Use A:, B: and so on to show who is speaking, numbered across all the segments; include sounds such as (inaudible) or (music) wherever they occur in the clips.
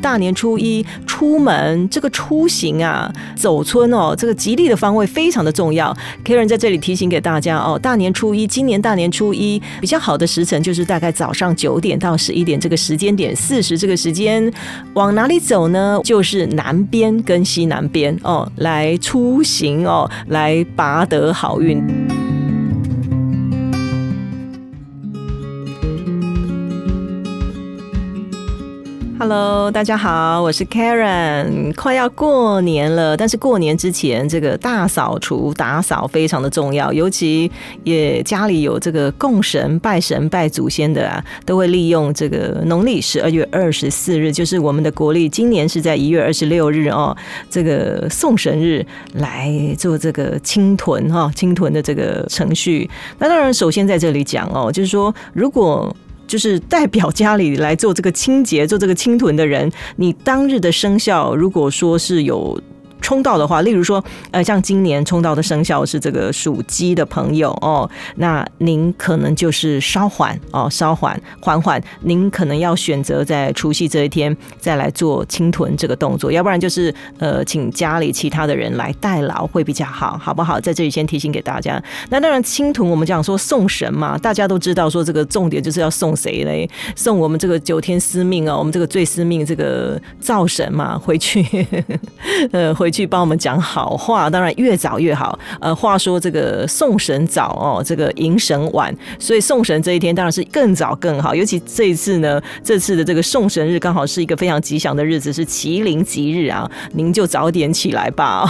A: 大年初一出门，这个出行啊，走村哦，这个吉利的方位非常的重要。Karen 在这里提醒给大家哦，大年初一，今年大年初一比较好的时辰就是大概早上九点到十一点这个时间点，四十这个时间，往哪里走呢？就是南边跟西南边哦，来出行哦，来拔得好运。Hello，大家好，我是 Karen。快要过年了，但是过年之前这个大扫除、打扫非常的重要，尤其也家里有这个供神、拜神、拜祖先的啊，都会利用这个农历十二月二十四日，就是我们的国历，今年是在一月二十六日哦，这个送神日来做这个清屯哈，清屯的这个程序。那当然，首先在这里讲哦，就是说如果就是代表家里来做这个清洁、做这个清屯的人，你当日的生肖，如果说是有。冲到的话，例如说，呃，像今年冲到的生肖是这个属鸡的朋友哦，那您可能就是稍缓哦，稍缓，缓缓，您可能要选择在除夕这一天再来做清屯这个动作，要不然就是呃，请家里其他的人来代劳会比较好，好不好？在这里先提醒给大家。那当然，清屯我们讲说送神嘛，大家都知道说这个重点就是要送谁嘞？送我们这个九天司命啊，我们这个最司命这个灶神嘛，回去 (laughs) 呃回。去帮我们讲好话，当然越早越好。呃，话说这个送神早哦，这个迎神晚，所以送神这一天当然是更早更好。尤其这一次呢，这次的这个送神日刚好是一个非常吉祥的日子，是麒麟吉日啊，您就早点起来吧。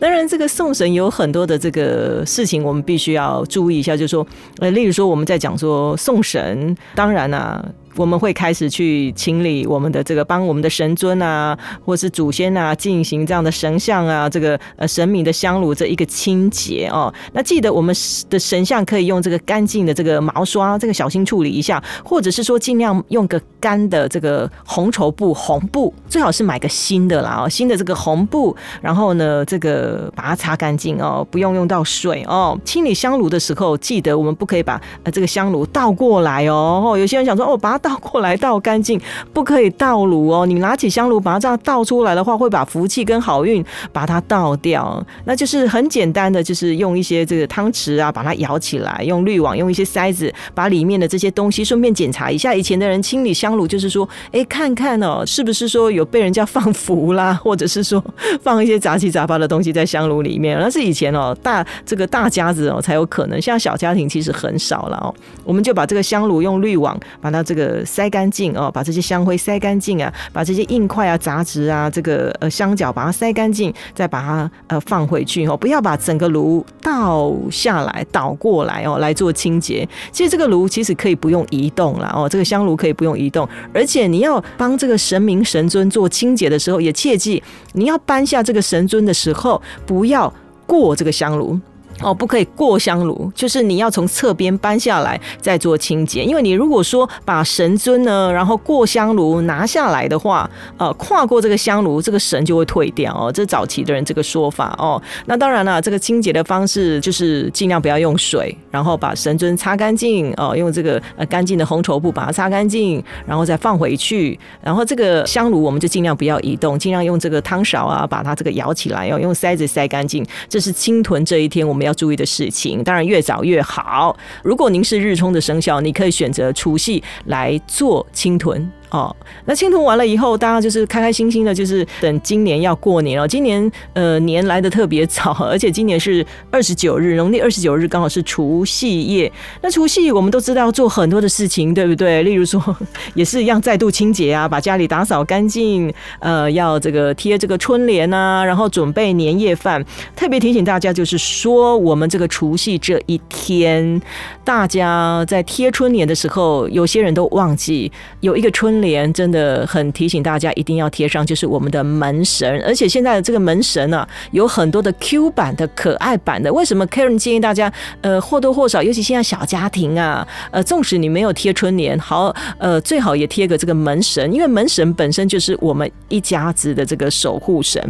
A: 当然，这个送神有很多的这个事情，我们必须要注意一下，就是说，呃，例如说我们在讲说送神，当然啊。我们会开始去清理我们的这个，帮我们的神尊啊，或是祖先啊，进行这样的神像啊，这个呃神明的香炉这一个清洁哦。那记得我们的神像可以用这个干净的这个毛刷，这个小心处理一下，或者是说尽量用个干的这个红绸布、红布，最好是买个新的啦哦，新的这个红布，然后呢，这个把它擦干净哦，不用用到水哦。清理香炉的时候，记得我们不可以把呃这个香炉倒过来哦。有些人想说哦，把它。倒过来倒干净，不可以倒炉哦。你拿起香炉把它这样倒出来的话，会把福气跟好运把它倒掉。那就是很简单的，就是用一些这个汤匙啊，把它舀起来，用滤网，用一些塞子，把里面的这些东西顺便检查一下。以前的人清理香炉，就是说，哎，看看哦，是不是说有被人家放符啦，或者是说放一些杂七杂八的东西在香炉里面。那是以前哦，大这个大家子哦才有可能，像小家庭其实很少了哦。我们就把这个香炉用滤网把它这个。塞干净哦，把这些香灰塞干净啊，把这些硬块啊、杂质啊、这个呃香角把它塞干净，再把它呃放回去哦，不要把整个炉倒下来、倒过来哦来做清洁。其实这个炉其实可以不用移动了哦，这个香炉可以不用移动，而且你要帮这个神明神尊做清洁的时候，也切记你要搬下这个神尊的时候，不要过这个香炉。哦，不可以过香炉，就是你要从侧边搬下来再做清洁。因为你如果说把神尊呢，然后过香炉拿下来的话，呃，跨过这个香炉，这个神就会退掉哦。这早期的人这个说法哦。那当然了，这个清洁的方式就是尽量不要用水，然后把神尊擦干净哦，用这个呃干净的红绸布把它擦干净，然后再放回去。然后这个香炉我们就尽量不要移动，尽量用这个汤勺啊把它这个舀起来，要用塞子塞干净。这是清屯这一天我们。要注意的事情，当然越早越好。如果您是日冲的生肖，你可以选择除夕来做清屯。哦，那清图完了以后，大家就是开开心心的，就是等今年要过年了。今年呃年来的特别早，(laughs) 而且今年是二十九日，农历二十九日刚好是除夕夜。那除夕我们都知道做很多的事情，对不对？例如说 (laughs) 也是一样再度清洁啊，把家里打扫干净，呃，要这个贴这个春联啊，然后准备年夜饭。特别提醒大家，就是说我们这个除夕这一天，大家在贴春联的时候，有些人都忘记有一个春。春联真的很提醒大家一定要贴上，就是我们的门神。而且现在的这个门神呢，有很多的 Q 版的可爱版的。为什么 Karen 建议大家，呃，或多或少，尤其现在小家庭啊，呃，纵使你没有贴春联，好，呃，最好也贴个这个门神，因为门神本身就是我们一家子的这个守护神。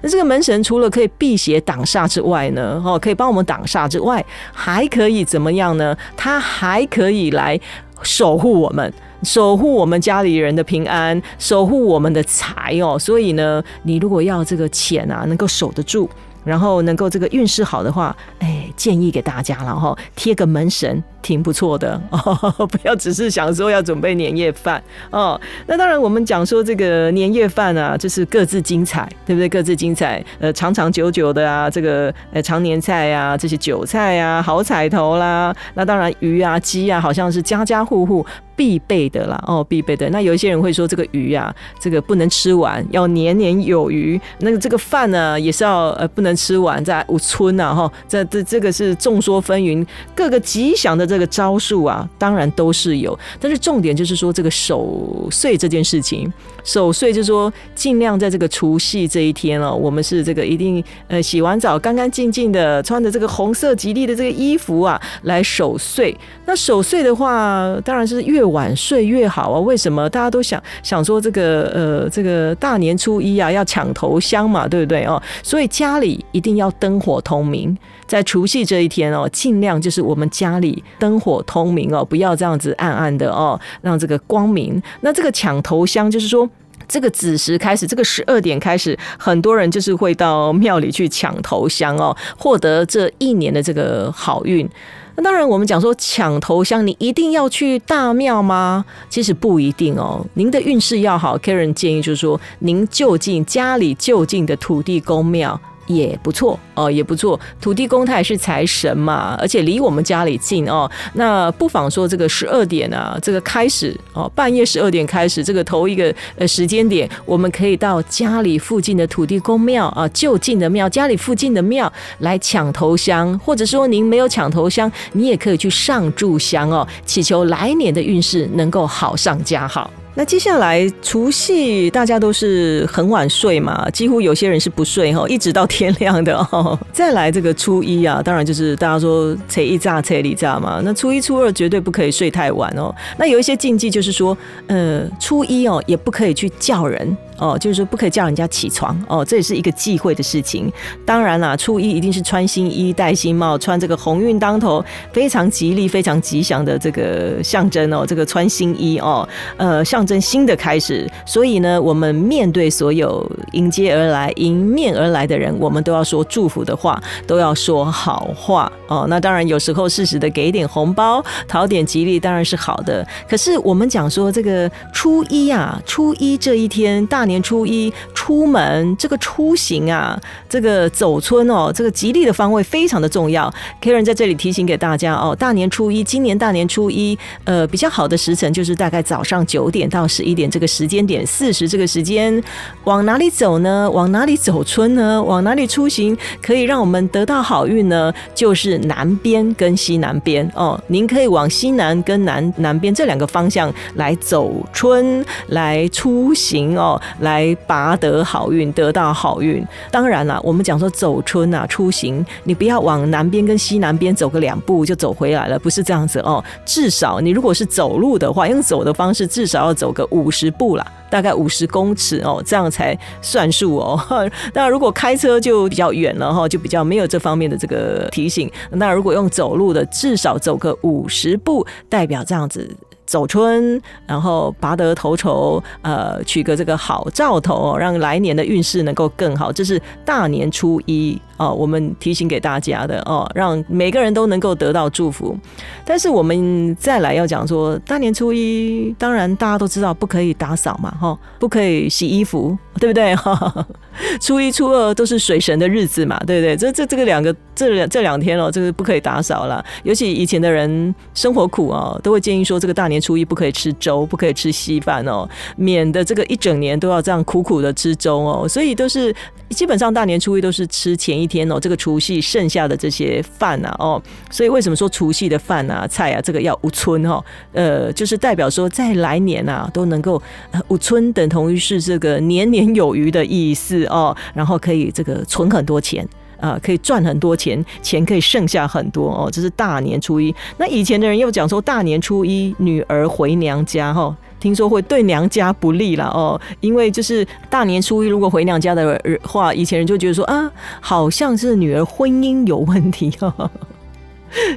A: 那这个门神除了可以辟邪挡煞之外呢，哦，可以帮我们挡煞之外，还可以怎么样呢？它还可以来守护我们。守护我们家里人的平安，守护我们的财哦。所以呢，你如果要这个钱啊，能够守得住。然后能够这个运势好的话，哎，建议给大家了哈，贴个门神挺不错的哦，(laughs) 不要只是想说要准备年夜饭哦。那当然，我们讲说这个年夜饭啊，就是各自精彩，对不对？各自精彩，呃，长长久久的啊，这个呃常年菜啊，这些韭菜啊，好彩头啦。那当然，鱼啊、鸡啊，好像是家家户户。必备的啦，哦，必备的。那有一些人会说，这个鱼啊，这个不能吃完，要年年有余。那个这个饭呢，也是要呃不能吃完，在五村呐，哈，这这这个是众说纷纭，各个吉祥的这这个招数啊，当然都是有。但是重点就是说，这个守岁这件事情，守岁就是说，尽量在这个除夕这一天哦，我们是这个一定呃洗完澡，干干净净的，穿着这个红色吉利的这个衣服啊，来守岁。那守岁的话，当然是越晚睡越好啊！为什么大家都想想说这个呃这个大年初一啊要抢头香嘛，对不对哦？所以家里一定要灯火通明，在除夕这一天哦，尽量就是我们家里灯火通明哦，不要这样子暗暗的哦，让这个光明。那这个抢头香就是说，这个子时开始，这个十二点开始，很多人就是会到庙里去抢头香哦，获得这一年的这个好运。那当然，我们讲说抢头香，你一定要去大庙吗？其实不一定哦。您的运势要好，Karen 建议就是说，您就近家里就近的土地公庙。也不错哦，也不错。土地公他也是财神嘛，而且离我们家里近哦。那不妨说这个十二点啊，这个开始哦，半夜十二点开始，这个头一个呃时间点，我们可以到家里附近的土地公庙啊，就近的庙，家里附近的庙来抢头香，或者说您没有抢头香，你也可以去上柱香哦，祈求来年的运势能够好上加好。那接下来除夕大家都是很晚睡嘛，几乎有些人是不睡哈，一直到天亮的 (laughs) 哦。再来这个初一啊，当然就是大家说初一炸初二炸嘛，那初一初二绝对不可以睡太晚哦。那有一些禁忌就是说，呃，初一哦也不可以去叫人。哦，就是说不可以叫人家起床哦，这也是一个忌讳的事情。当然啦，初一一定是穿新衣、戴新帽，穿这个鸿运当头，非常吉利、非常吉祥的这个象征哦。这个穿新衣哦，呃像，象征新的开始。所以呢，我们面对所有迎接而来、迎面而来的人，我们都要说祝福的话，都要说好话哦。那当然，有时候适时的给点红包，讨点吉利，当然是好的。可是我们讲说这个初一啊，初一这一天大。年初一出门，这个出行啊，这个走村哦，这个吉利的方位非常的重要。Karen 在这里提醒给大家哦，大年初一，今年大年初一，呃，比较好的时辰就是大概早上九点到十一点这个时间点，四十这个时间，往哪里走呢？往哪里走春呢？往哪里出行可以让我们得到好运呢？就是南边跟西南边哦，您可以往西南跟南南边这两个方向来走春来出行哦。来拔得好运，得到好运。当然了，我们讲说走春啊，出行，你不要往南边跟西南边走个两步就走回来了，不是这样子哦。至少你如果是走路的话，用走的方式，至少要走个五十步啦，大概五十公尺哦，这样才算数哦。(laughs) 那如果开车就比较远了哈，就比较没有这方面的这个提醒。那如果用走路的，至少走个五十步，代表这样子。走春，然后拔得头筹，呃，取个这个好兆头，让来年的运势能够更好。这是大年初一哦，我们提醒给大家的哦，让每个人都能够得到祝福。但是我们再来要讲说，大年初一，当然大家都知道不可以打扫嘛，哈，不可以洗衣服，对不对？哈，(laughs) 初一、初二都是水神的日子嘛，对不对？这这这个两个这两这两天哦，这个不可以打扫了。尤其以前的人生活苦哦，都会建议说，这个大年初一不可以吃粥，不可以吃稀饭哦，免得这个一整年都要这样苦苦的吃粥哦。所以都是基本上大年初一都是吃前一天哦，这个除夕剩下的这些饭啊哦。所以为什么说除夕的饭啊菜啊这个要无春哈？呃，就是代表说在来年啊都能够五春等同于是这个年年有余的意思哦，然后可以这个存很多钱啊，可以赚很多钱，钱可以剩下很多哦。这是大年初一。那以前的人又讲说大年初一女儿回娘家哈，听说会对娘家不利了哦，因为就是大年初一如果回娘家的话，以前人就觉得说啊，好像是女儿婚姻有问题 (laughs) 哦。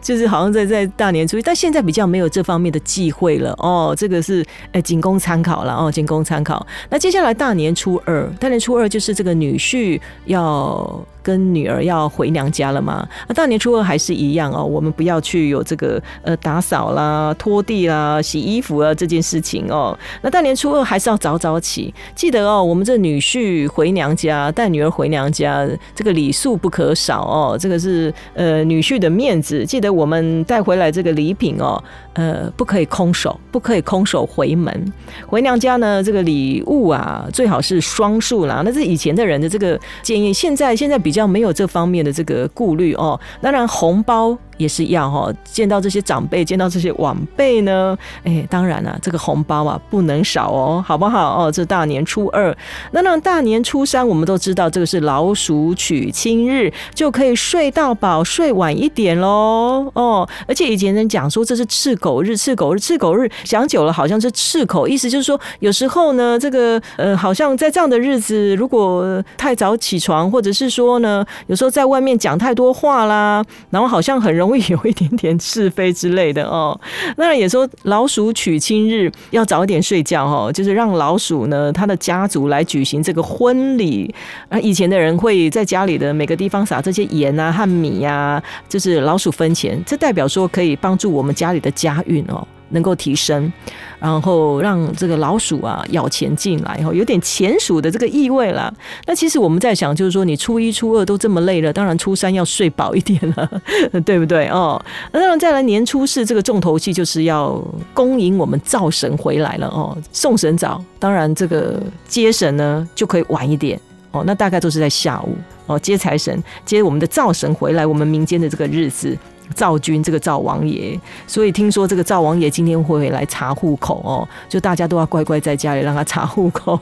A: 就是好像在在大年初一，但现在比较没有这方面的忌讳了哦。这个是呃仅供参考了哦，仅供参考。那接下来大年初二，大年初二就是这个女婿要。跟女儿要回娘家了嘛？那大年初二还是一样哦，我们不要去有这个呃打扫啦、拖地啦、洗衣服啊这件事情哦。那大年初二还是要早早起，记得哦，我们这女婿回娘家带女儿回娘家，这个礼数不可少哦。这个是呃女婿的面子，记得我们带回来这个礼品哦，呃不可以空手，不可以空手回门。回娘家呢，这个礼物啊最好是双数啦。那是以前的人的这个建议，现在现在比。较较没有这方面的这个顾虑哦，当然红包。也是一样哈，见到这些长辈，见到这些晚辈呢，哎，当然了，这个红包啊不能少哦，好不好哦？这大年初二，那那大年初三，我们都知道这个是老鼠娶亲日，就可以睡到饱，睡晚一点喽哦。而且以前人讲说这是赤狗日，赤狗日，赤狗日，讲久了好像是赤口，意思就是说有时候呢，这个呃，好像在这样的日子，如果太早起床，或者是说呢，有时候在外面讲太多话啦，然后好像很容会有一点点是非之类的哦。(laughs) 那也说老鼠娶亲日要早一点睡觉哈，就是让老鼠呢，它的家族来举行这个婚礼。而，以前的人会在家里的每个地方撒这些盐啊和米呀，就是老鼠分钱，这代表说可以帮助我们家里的家运哦。能够提升，然后让这个老鼠啊咬钱进来，哈，有点钱鼠的这个意味了。那其实我们在想，就是说你初一、初二都这么累了，当然初三要睡饱一点了，(laughs) 对不对哦？那当然再来年初四这个重头戏就是要恭迎我们灶神回来了哦，送神早。当然这个接神呢就可以晚一点哦，那大概都是在下午哦，接财神接我们的灶神回来，我们民间的这个日子。赵军这个赵王爷，所以听说这个赵王爷今天会来查户口哦，就大家都要乖乖在家里让他查户口。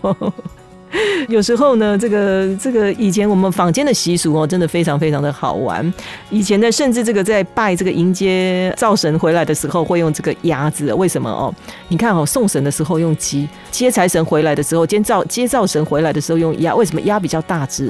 A: (laughs) 有时候呢，这个这个以前我们坊间的习俗哦，真的非常非常的好玩。以前呢甚至这个在拜这个迎接灶神回来的时候，会用这个鸭子。为什么哦？你看哦，送神的时候用鸡，接财神回来的时候，接灶接灶神回来的时候用鸭。为什么鸭比较大只？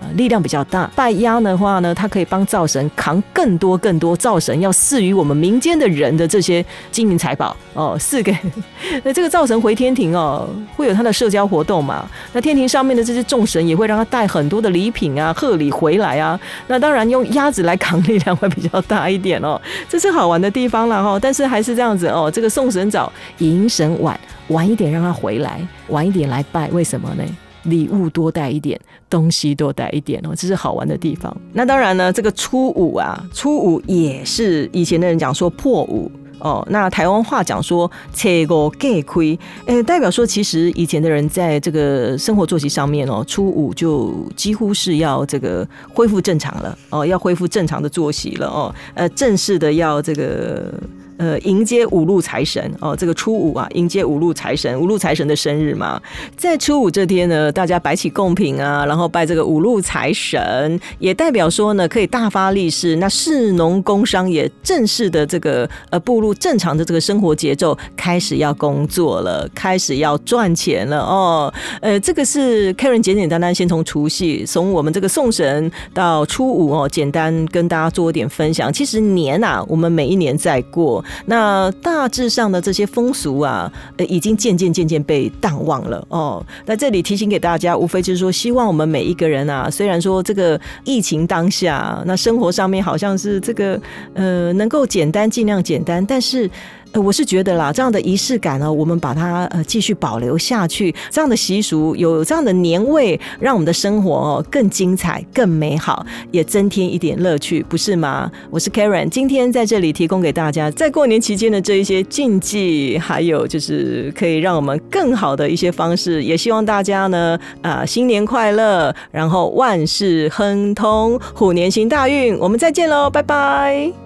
A: 啊，力量比较大。拜鸭的话呢，它可以帮灶神扛更多更多灶神要赐予我们民间的人的这些金银财宝哦，赐给 (laughs) 那这个灶神回天庭哦，会有他的社交活动嘛？那天庭上面的这些众神也会让他带很多的礼品啊、贺礼回来啊。那当然用鸭子来扛力量会比较大一点哦，这是好玩的地方了哈。但是还是这样子哦，这个送神早，迎神晚，晚一点让他回来，晚一点来拜，为什么呢？礼物多带一点，东西多带一点哦，这是好玩的地方。那当然呢，这个初五啊，初五也是以前的人讲说破五哦。那台湾话讲说切个给亏，诶，代表说其实以前的人在这个生活作息上面哦，初五就几乎是要这个恢复正常了哦，要恢复正常的作息了哦，呃，正式的要这个。呃，迎接五路财神哦，这个初五啊，迎接五路财神，五路财神的生日嘛，在初五这天呢，大家摆起贡品啊，然后拜这个五路财神，也代表说呢，可以大发利市，那市农工商也正式的这个呃步入正常的这个生活节奏，开始要工作了，开始要赚钱了哦。呃，这个是 Karen 简简单单先从除夕，从我们这个送神到初五哦，简单跟大家做一点分享。其实年啊，我们每一年在过。那大致上的这些风俗啊，呃，已经渐渐渐渐被淡忘了哦。那这里提醒给大家，无非就是说，希望我们每一个人啊，虽然说这个疫情当下，那生活上面好像是这个呃，能够简单尽量简单，但是呃，我是觉得啦，这样的仪式感呢，我们把它呃继续保留下去，这样的习俗有这样的年味，让我们的生活哦更精彩、更美好，也增添一点乐趣，不是吗？我是 Karen，今天在这里提供给大家在过年期间的这一些禁忌，还有就是可以让我们更好的一些方式，也希望大家呢啊新年快乐，然后万事亨通，虎年行大运，我们再见喽，拜拜。